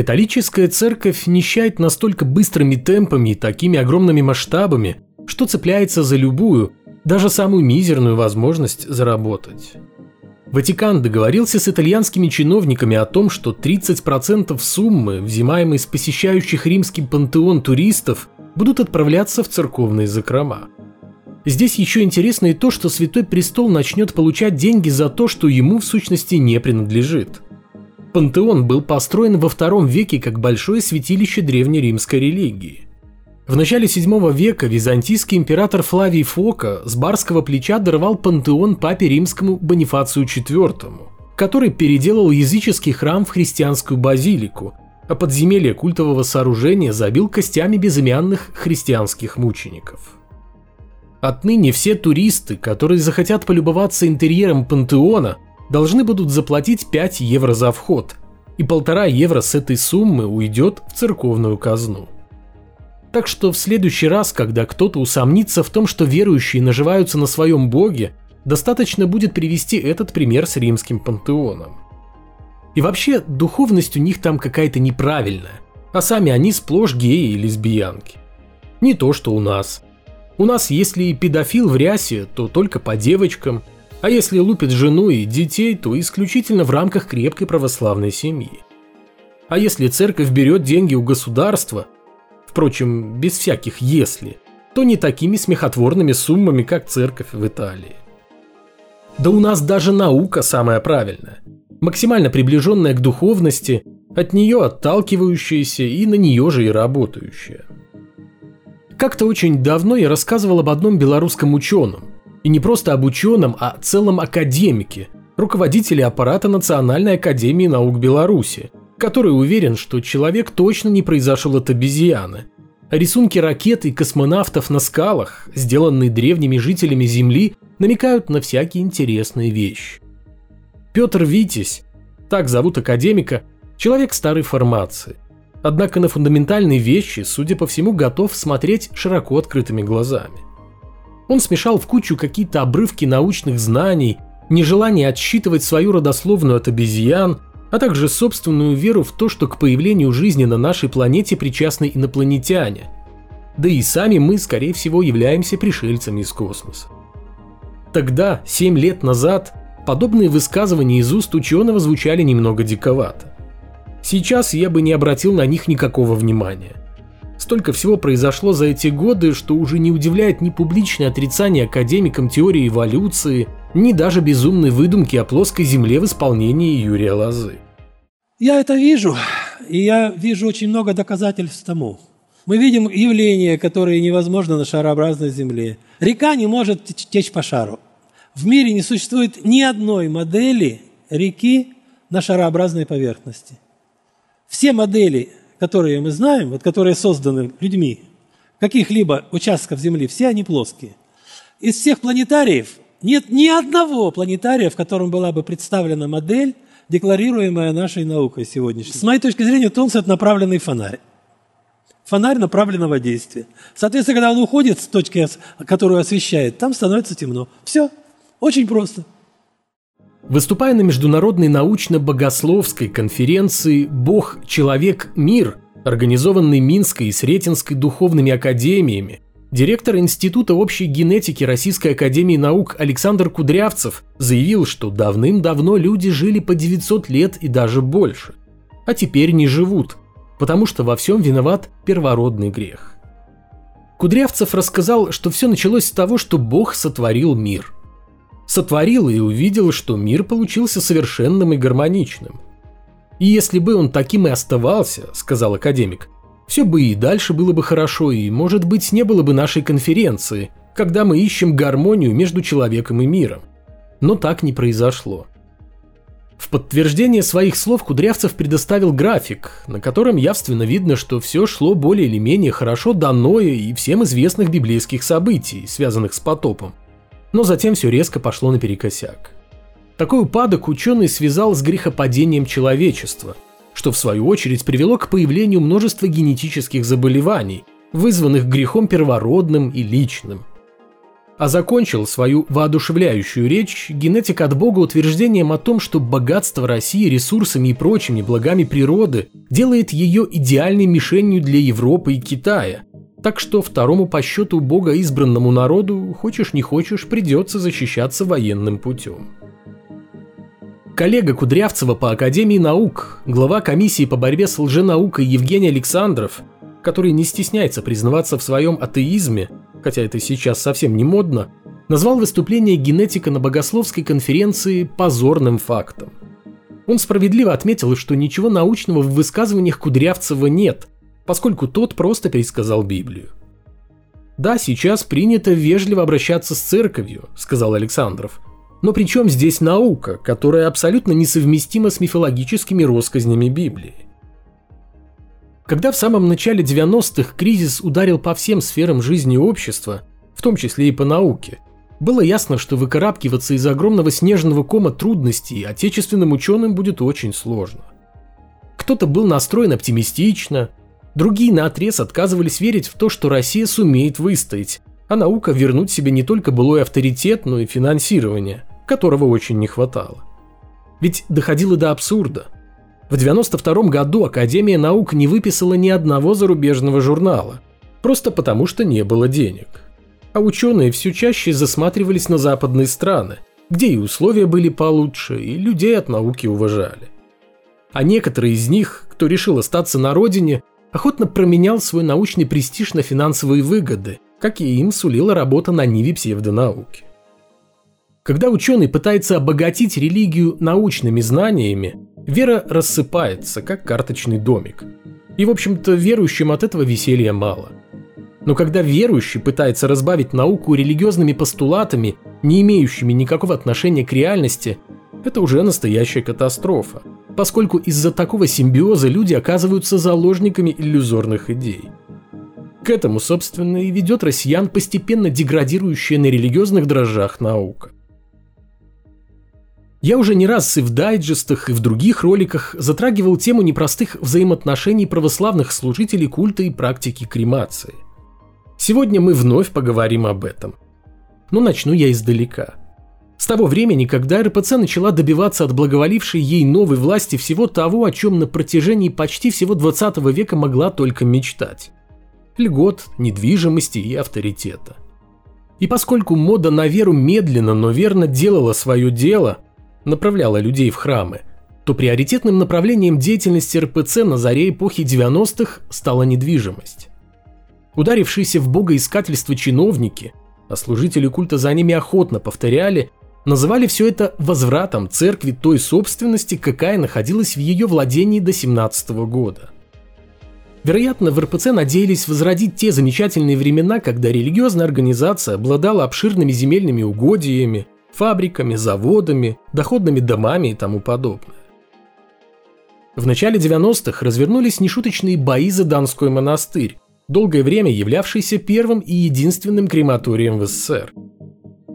Католическая церковь нищает настолько быстрыми темпами и такими огромными масштабами, что цепляется за любую, даже самую мизерную возможность заработать. Ватикан договорился с итальянскими чиновниками о том, что 30% суммы, взимаемой с посещающих римский пантеон туристов, будут отправляться в церковные закрома. Здесь еще интересно и то, что Святой Престол начнет получать деньги за то, что ему в сущности не принадлежит. Пантеон был построен во втором веке как большое святилище древнеримской религии. В начале VII века византийский император Флавий Фока с барского плеча даровал пантеон папе римскому Бонифацию IV, который переделал языческий храм в христианскую базилику, а подземелье культового сооружения забил костями безымянных христианских мучеников. Отныне все туристы, которые захотят полюбоваться интерьером пантеона, должны будут заплатить 5 евро за вход, и полтора евро с этой суммы уйдет в церковную казну. Так что в следующий раз, когда кто-то усомнится в том, что верующие наживаются на своем боге, достаточно будет привести этот пример с римским пантеоном. И вообще, духовность у них там какая-то неправильная, а сами они сплошь геи и лесбиянки. Не то, что у нас. У нас, если педофил в рясе, то только по девочкам, а если лупит жену и детей, то исключительно в рамках крепкой православной семьи. А если церковь берет деньги у государства – впрочем, без всяких «если», то не такими смехотворными суммами, как церковь в Италии. Да у нас даже наука самая правильная, максимально приближенная к духовности, от нее отталкивающаяся и на нее же и работающая. Как-то очень давно я рассказывал об одном белорусском ученом, и не просто об ученом, а целом академике, руководителе аппарата Национальной академии наук Беларуси, который уверен, что человек точно не произошел от обезьяны. Рисунки ракет и космонавтов на скалах, сделанные древними жителями Земли, намекают на всякие интересные вещи. Петр Витязь, так зовут академика, человек старой формации. Однако на фундаментальные вещи, судя по всему, готов смотреть широко открытыми глазами. Он смешал в кучу какие-то обрывки научных знаний, нежелание отсчитывать свою родословную от обезьян – а также собственную веру в то, что к появлению жизни на нашей планете причастны инопланетяне. Да и сами мы, скорее всего, являемся пришельцами из космоса. Тогда, 7 лет назад, подобные высказывания из уст ученого звучали немного диковато. Сейчас я бы не обратил на них никакого внимания. Столько всего произошло за эти годы, что уже не удивляет ни публичное отрицание академикам теории эволюции, ни даже безумной выдумки о плоской Земле в исполнении Юрия Лозы. Я это вижу, и я вижу очень много доказательств тому. Мы видим явления, которые невозможно на шарообразной Земле. Река не может течь по шару. В мире не существует ни одной модели реки на шарообразной поверхности. Все модели которые мы знаем, вот которые созданы людьми, каких-либо участков Земли, все они плоские. Из всех планетариев нет ни одного планетария, в котором была бы представлена модель, декларируемая нашей наукой сегодняшней. С моей точки зрения, Тонс – это направленный фонарь. Фонарь направленного действия. Соответственно, когда он уходит с точки, которую освещает, там становится темно. Все. Очень просто. Выступая на международной научно-богословской конференции «Бог, человек, мир», организованной Минской и Сретенской духовными академиями, директор Института общей генетики Российской академии наук Александр Кудрявцев заявил, что давным-давно люди жили по 900 лет и даже больше, а теперь не живут, потому что во всем виноват первородный грех. Кудрявцев рассказал, что все началось с того, что Бог сотворил мир – сотворил и увидел, что мир получился совершенным и гармоничным. И если бы он таким и оставался, сказал академик, все бы и дальше было бы хорошо, и, может быть, не было бы нашей конференции, когда мы ищем гармонию между человеком и миром. Но так не произошло. В подтверждение своих слов Кудрявцев предоставил график, на котором явственно видно, что все шло более или менее хорошо до Ноя и всем известных библейских событий, связанных с потопом но затем все резко пошло наперекосяк. Такой упадок ученый связал с грехопадением человечества, что в свою очередь привело к появлению множества генетических заболеваний, вызванных грехом первородным и личным. а закончил свою воодушевляющую речь генетик от Бога утверждением о том, что богатство России ресурсами и прочими благами природы делает ее идеальной мишенью для Европы и Китая. Так что второму по счету Бога избранному народу, хочешь не хочешь, придется защищаться военным путем. Коллега Кудрявцева по Академии наук, глава комиссии по борьбе с лженаукой Евгений Александров, который не стесняется признаваться в своем атеизме, хотя это сейчас совсем не модно, назвал выступление генетика на богословской конференции позорным фактом. Он справедливо отметил, что ничего научного в высказываниях Кудрявцева нет, поскольку тот просто пересказал Библию. «Да, сейчас принято вежливо обращаться с церковью», – сказал Александров. «Но при чем здесь наука, которая абсолютно несовместима с мифологическими россказнями Библии? Когда в самом начале 90-х кризис ударил по всем сферам жизни общества, в том числе и по науке, было ясно, что выкарабкиваться из огромного снежного кома трудностей отечественным ученым будет очень сложно. Кто-то был настроен оптимистично, другие на отрез отказывались верить в то, что Россия сумеет выстоять, а наука вернуть себе не только былой авторитет, но и финансирование, которого очень не хватало. Ведь доходило до абсурда – в 92 году Академия наук не выписала ни одного зарубежного журнала, просто потому что не было денег. А ученые все чаще засматривались на западные страны, где и условия были получше, и людей от науки уважали. А некоторые из них, кто решил остаться на родине, охотно променял свой научный престиж на финансовые выгоды, как и им сулила работа на ниве псевдонауки. Когда ученый пытается обогатить религию научными знаниями, вера рассыпается, как карточный домик. И, в общем-то, верующим от этого веселья мало. Но когда верующий пытается разбавить науку религиозными постулатами, не имеющими никакого отношения к реальности, это уже настоящая катастрофа, поскольку из-за такого симбиоза люди оказываются заложниками иллюзорных идей. К этому, собственно, и ведет россиян постепенно деградирующая на религиозных дрожжах наука. Я уже не раз и в дайджестах, и в других роликах затрагивал тему непростых взаимоотношений православных служителей культа и практики кремации. Сегодня мы вновь поговорим об этом. Но начну я издалека. С того времени, когда РПЦ начала добиваться от благоволившей ей новой власти всего того, о чем на протяжении почти всего 20 века могла только мечтать. Льгот, недвижимости и авторитета. И поскольку мода на веру медленно, но верно делала свое дело – направляла людей в храмы, то приоритетным направлением деятельности РПЦ на заре эпохи 90-х стала недвижимость. Ударившиеся в богоискательство чиновники, а служители культа за ними охотно повторяли, называли все это возвратом церкви той собственности, какая находилась в ее владении до 17 года. Вероятно, в РПЦ надеялись возродить те замечательные времена, когда религиозная организация обладала обширными земельными угодьями, фабриками, заводами, доходными домами и тому подобное. В начале 90-х развернулись нешуточные бои за Донской монастырь, долгое время являвшийся первым и единственным крематорием в СССР.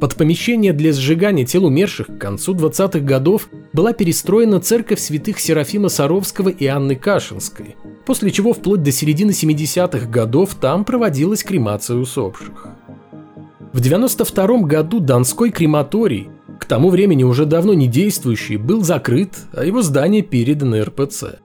Под помещение для сжигания тел умерших к концу 20-х годов была перестроена церковь святых Серафима Саровского и Анны Кашинской, после чего вплоть до середины 70-х годов там проводилась кремация усопших. В 92 году Донской крематорий, к тому времени уже давно не действующий, был закрыт, а его здание передано РПЦ.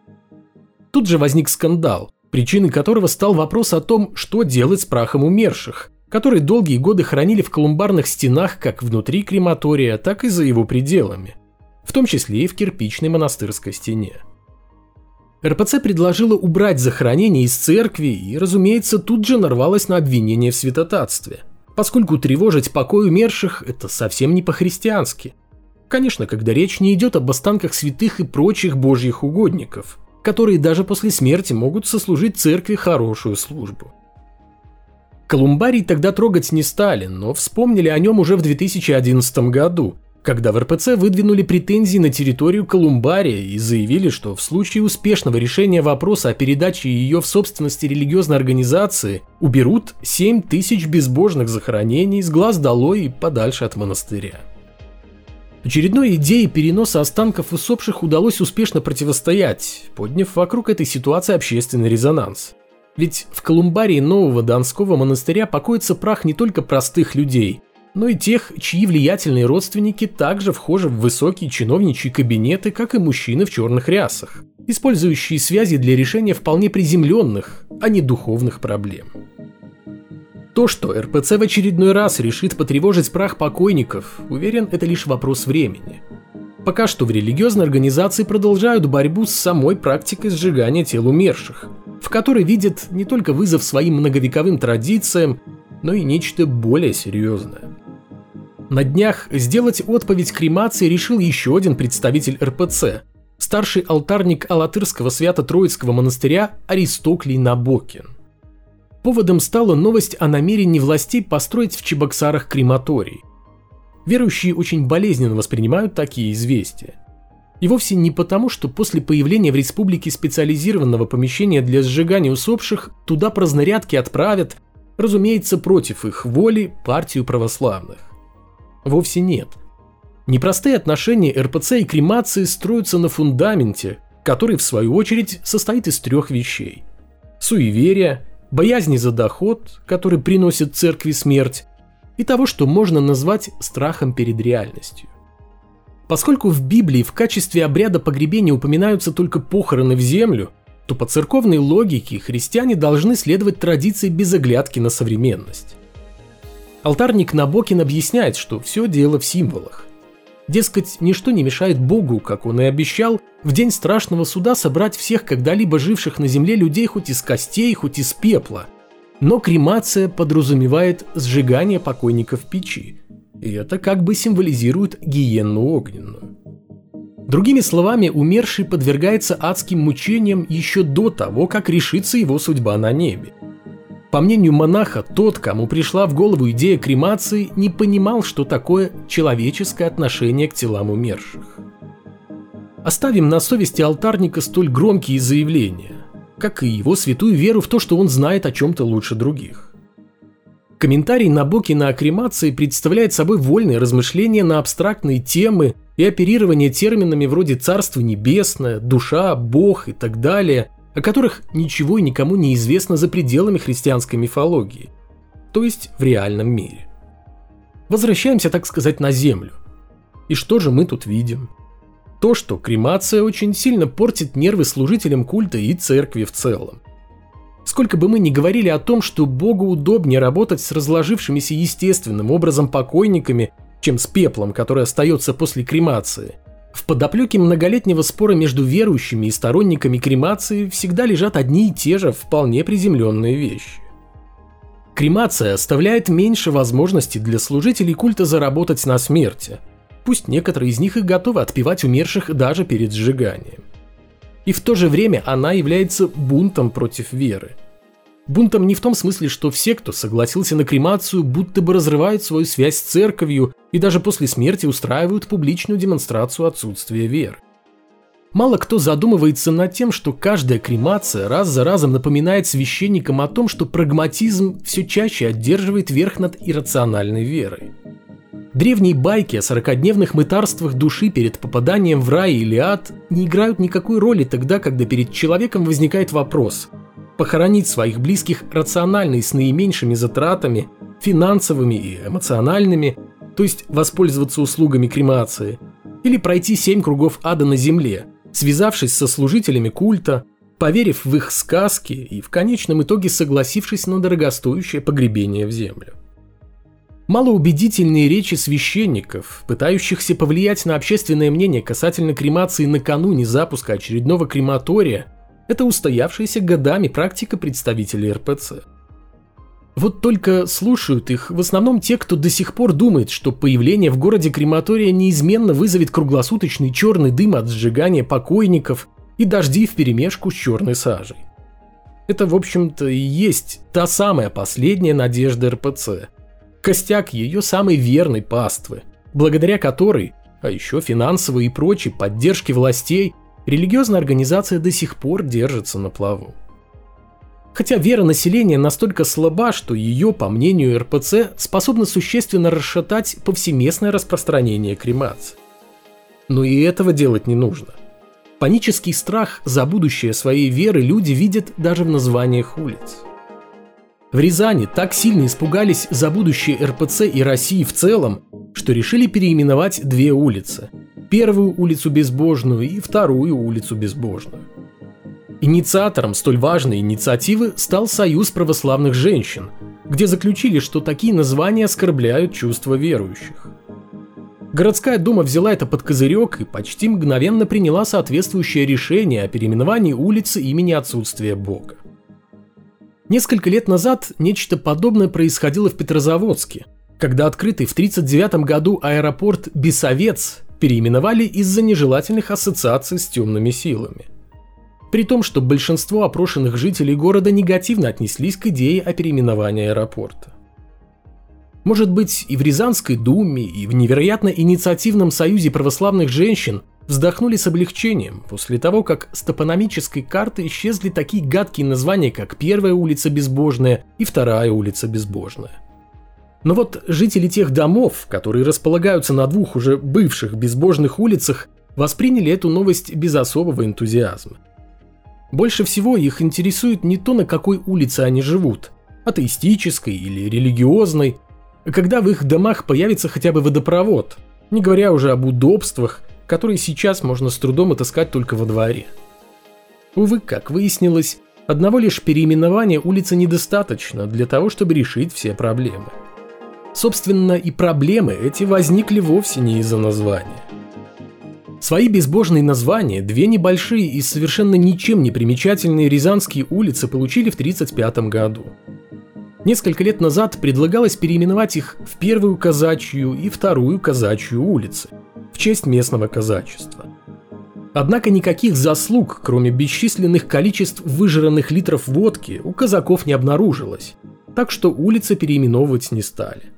Тут же возник скандал, причиной которого стал вопрос о том, что делать с прахом умерших, которые долгие годы хранили в колумбарных стенах как внутри крематория, так и за его пределами, в том числе и в кирпичной монастырской стене. РПЦ предложила убрать захоронение из церкви и, разумеется, тут же нарвалась на обвинение в святотатстве – поскольку тревожить покой умерших – это совсем не по-христиански. Конечно, когда речь не идет об останках святых и прочих божьих угодников, которые даже после смерти могут сослужить церкви хорошую службу. Колумбарий тогда трогать не стали, но вспомнили о нем уже в 2011 году – когда в РПЦ выдвинули претензии на территорию Колумбария и заявили, что в случае успешного решения вопроса о передаче ее в собственности религиозной организации уберут 7 тысяч безбожных захоронений с глаз долой и подальше от монастыря. Очередной идее переноса останков усопших удалось успешно противостоять, подняв вокруг этой ситуации общественный резонанс. Ведь в Колумбарии нового Донского монастыря покоится прах не только простых людей – но и тех, чьи влиятельные родственники также вхожи в высокие чиновничьи кабинеты, как и мужчины в черных рясах, использующие связи для решения вполне приземленных, а не духовных проблем. То, что РПЦ в очередной раз решит потревожить прах покойников, уверен, это лишь вопрос времени. Пока что в религиозной организации продолжают борьбу с самой практикой сжигания тел умерших, в которой видят не только вызов своим многовековым традициям, но и нечто более серьезное. На днях сделать отповедь кремации решил еще один представитель РПЦ, старший алтарник Алатырского свято-троицкого монастыря Аристоклий Набокин. Поводом стала новость о намерении властей построить в Чебоксарах крематорий. Верующие очень болезненно воспринимают такие известия. И вовсе не потому, что после появления в республике специализированного помещения для сжигания усопших туда празднорядки отправят разумеется, против их воли партию православных. Вовсе нет. Непростые отношения РПЦ и кремации строятся на фундаменте, который в свою очередь состоит из трех вещей. Суеверия, боязни за доход, который приносит церкви смерть, и того, что можно назвать страхом перед реальностью. Поскольку в Библии в качестве обряда погребения упоминаются только похороны в землю, то по церковной логике христиане должны следовать традиции без оглядки на современность. Алтарник Набокин объясняет, что все дело в символах. Дескать, ничто не мешает Богу, как он и обещал, в день страшного суда собрать всех когда-либо живших на земле людей хоть из костей, хоть из пепла. Но кремация подразумевает сжигание покойника в печи. И это как бы символизирует гиенну огненную. Другими словами, умерший подвергается адским мучениям еще до того, как решится его судьба на небе. По мнению монаха, тот, кому пришла в голову идея кремации, не понимал, что такое человеческое отношение к телам умерших. Оставим на совести алтарника столь громкие заявления, как и его святую веру в то, что он знает о чем-то лучше других. Комментарий Набокина о кремации представляет собой вольные размышления на абстрактные темы и оперирование терминами вроде «царство небесное», «душа», «бог» и так далее, о которых ничего и никому не известно за пределами христианской мифологии, то есть в реальном мире. Возвращаемся, так сказать, на землю. И что же мы тут видим? То, что кремация очень сильно портит нервы служителям культа и церкви в целом. Сколько бы мы ни говорили о том, что Богу удобнее работать с разложившимися естественным образом покойниками чем с пеплом, который остается после кремации. В подоплеке многолетнего спора между верующими и сторонниками кремации всегда лежат одни и те же вполне приземленные вещи. Кремация оставляет меньше возможностей для служителей культа заработать на смерти. Пусть некоторые из них и готовы отпевать умерших даже перед сжиганием. И в то же время она является бунтом против веры – Бунтом не в том смысле, что все, кто согласился на кремацию, будто бы разрывают свою связь с церковью и даже после смерти устраивают публичную демонстрацию отсутствия веры. Мало кто задумывается над тем, что каждая кремация раз за разом напоминает священникам о том, что прагматизм все чаще одерживает верх над иррациональной верой. Древние байки о сорокодневных мытарствах души перед попаданием в рай или ад не играют никакой роли тогда, когда перед человеком возникает вопрос – похоронить своих близких рационально и с наименьшими затратами, финансовыми и эмоциональными, то есть воспользоваться услугами кремации, или пройти семь кругов ада на земле, связавшись со служителями культа, поверив в их сказки и в конечном итоге согласившись на дорогостоящее погребение в землю. Малоубедительные речи священников, пытающихся повлиять на общественное мнение касательно кремации накануне запуска очередного крематория – это устоявшаяся годами практика представителей РПЦ. Вот только слушают их в основном те, кто до сих пор думает, что появление в городе крематория неизменно вызовет круглосуточный черный дым от сжигания покойников и дожди вперемешку с черной сажей. Это, в общем-то, и есть та самая последняя надежда РПЦ. Костяк ее самой верной паствы, благодаря которой, а еще финансовой и прочей поддержки властей, религиозная организация до сих пор держится на плаву. Хотя вера населения настолько слаба, что ее, по мнению РПЦ, способна существенно расшатать повсеместное распространение кремации. Но и этого делать не нужно. Панический страх за будущее своей веры люди видят даже в названиях улиц. В Рязани так сильно испугались за будущее РПЦ и России в целом, что решили переименовать две улицы. Первую улицу Безбожную и вторую улицу Безбожную. Инициатором столь важной инициативы стал Союз православных женщин, где заключили, что такие названия оскорбляют чувства верующих. Городская дума взяла это под козырек и почти мгновенно приняла соответствующее решение о переименовании улицы имени отсутствия Бога. Несколько лет назад нечто подобное происходило в Петрозаводске, когда открытый в 1939 году аэропорт Бесовец переименовали из-за нежелательных ассоциаций с темными силами – при том, что большинство опрошенных жителей города негативно отнеслись к идее о переименовании аэропорта. Может быть, и в Рязанской думе, и в невероятно инициативном союзе православных женщин вздохнули с облегчением после того, как с топономической карты исчезли такие гадкие названия, как Первая улица Безбожная и Вторая улица Безбожная. Но вот жители тех домов, которые располагаются на двух уже бывших безбожных улицах, восприняли эту новость без особого энтузиазма. Больше всего их интересует не то, на какой улице они живут, атеистической или религиозной, когда в их домах появится хотя бы водопровод, не говоря уже об удобствах, которые сейчас можно с трудом отыскать только во дворе. Увы, как выяснилось, одного лишь переименования улицы недостаточно для того, чтобы решить все проблемы. Собственно, и проблемы эти возникли вовсе не из-за названия. Свои безбожные названия две небольшие и совершенно ничем не примечательные Рязанские улицы получили в 1935 году. Несколько лет назад предлагалось переименовать их в первую казачью и вторую казачью улицы честь местного казачества. Однако никаких заслуг, кроме бесчисленных количеств выжранных литров водки, у казаков не обнаружилось, так что улицы переименовывать не стали.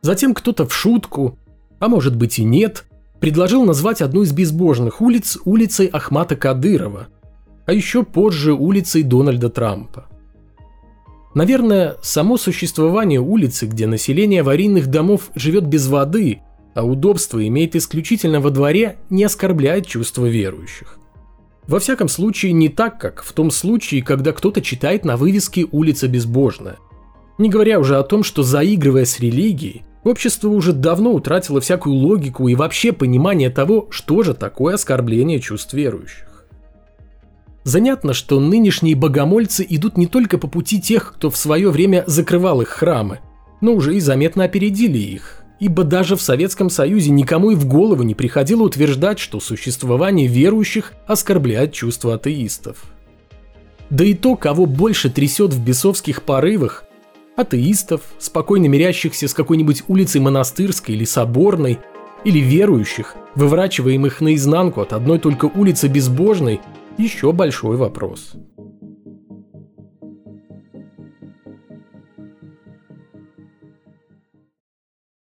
Затем кто-то в шутку, а может быть и нет, предложил назвать одну из безбожных улиц улицей Ахмата Кадырова, а еще позже улицей Дональда Трампа. Наверное, само существование улицы, где население аварийных домов живет без воды, а удобство имеет исключительно во дворе, не оскорбляет чувства верующих. Во всяком случае, не так, как в том случае, когда кто-то читает на вывеске «Улица безбожная». Не говоря уже о том, что заигрывая с религией, Общество уже давно утратило всякую логику и вообще понимание того, что же такое оскорбление чувств верующих. Занятно, что нынешние богомольцы идут не только по пути тех, кто в свое время закрывал их храмы, но уже и заметно опередили их, ибо даже в Советском Союзе никому и в голову не приходило утверждать, что существование верующих оскорбляет чувства атеистов. Да и то, кого больше трясет в бесовских порывах, атеистов, спокойно мирящихся с какой-нибудь улицей монастырской или соборной, или верующих, выворачиваемых наизнанку от одной только улицы безбожной, еще большой вопрос.